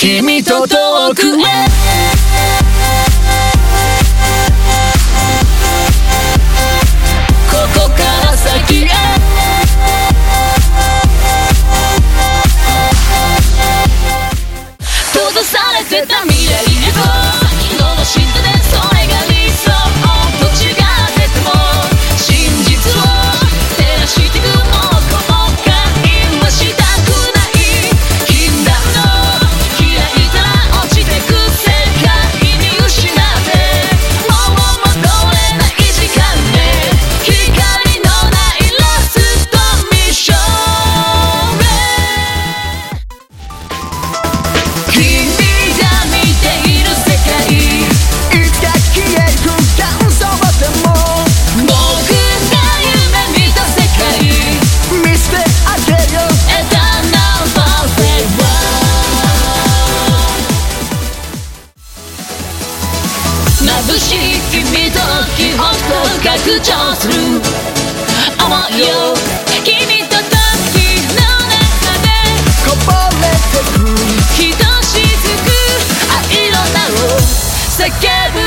君と遠くへ。閉ざされてた未来。眩しい君と記憶と拡張する想いを君と時の中で。こぼれてくひとしずく愛の名を叫ぶ。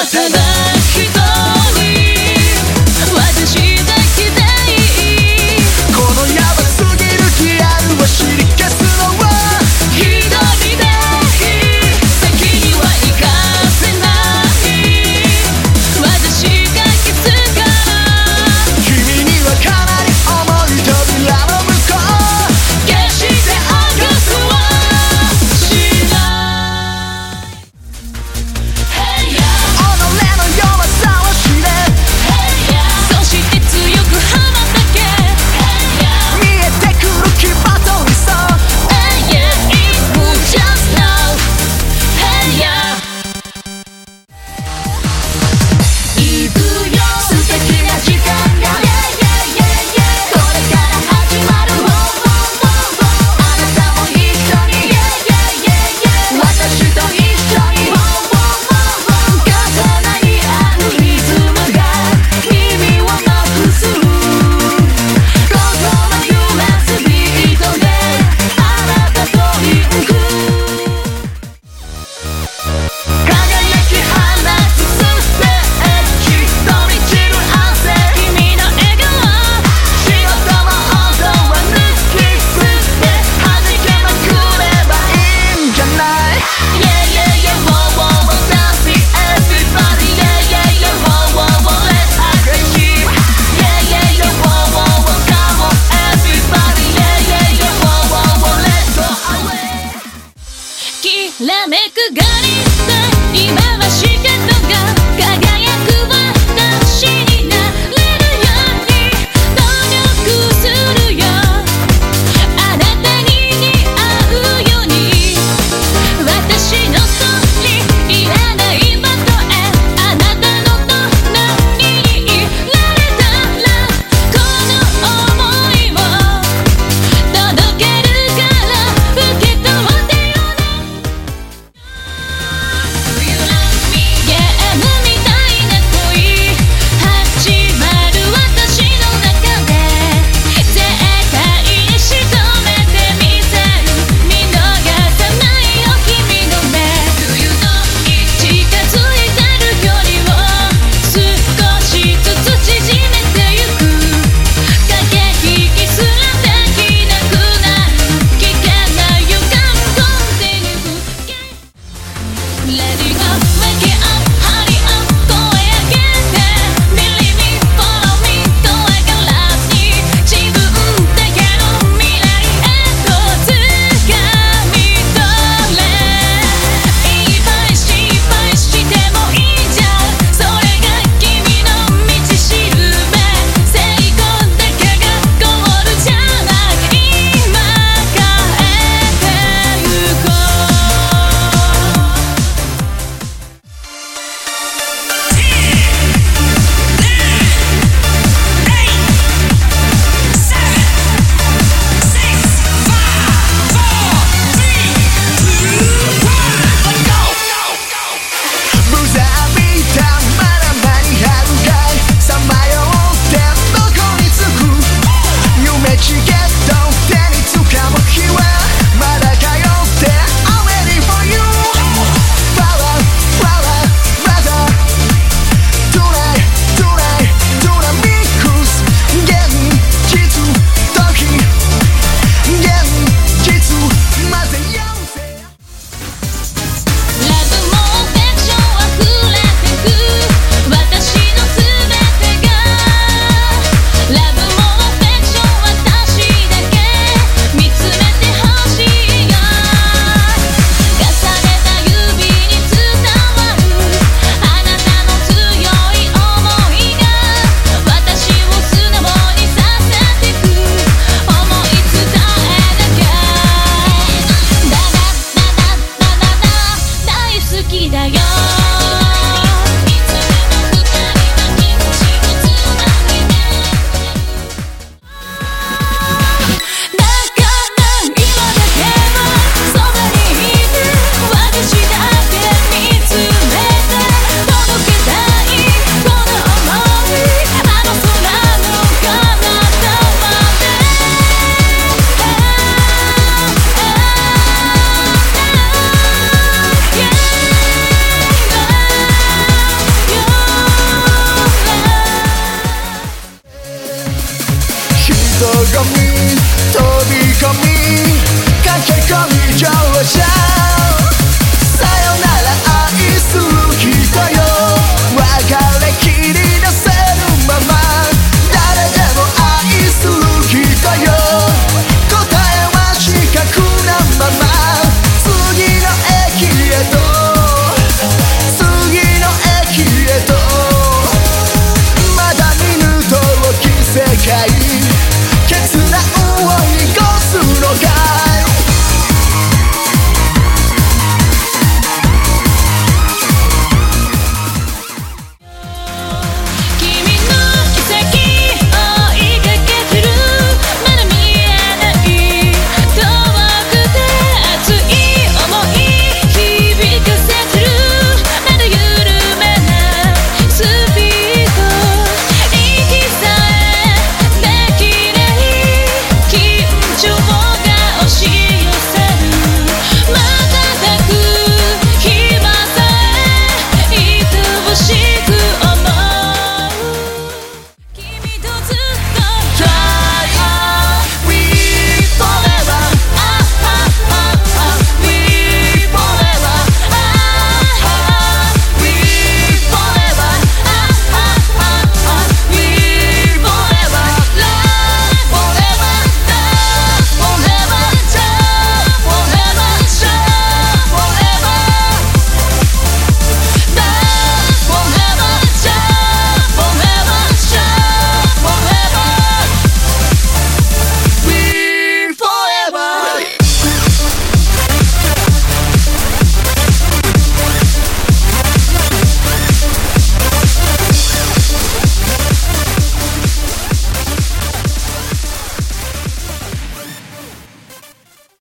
我才能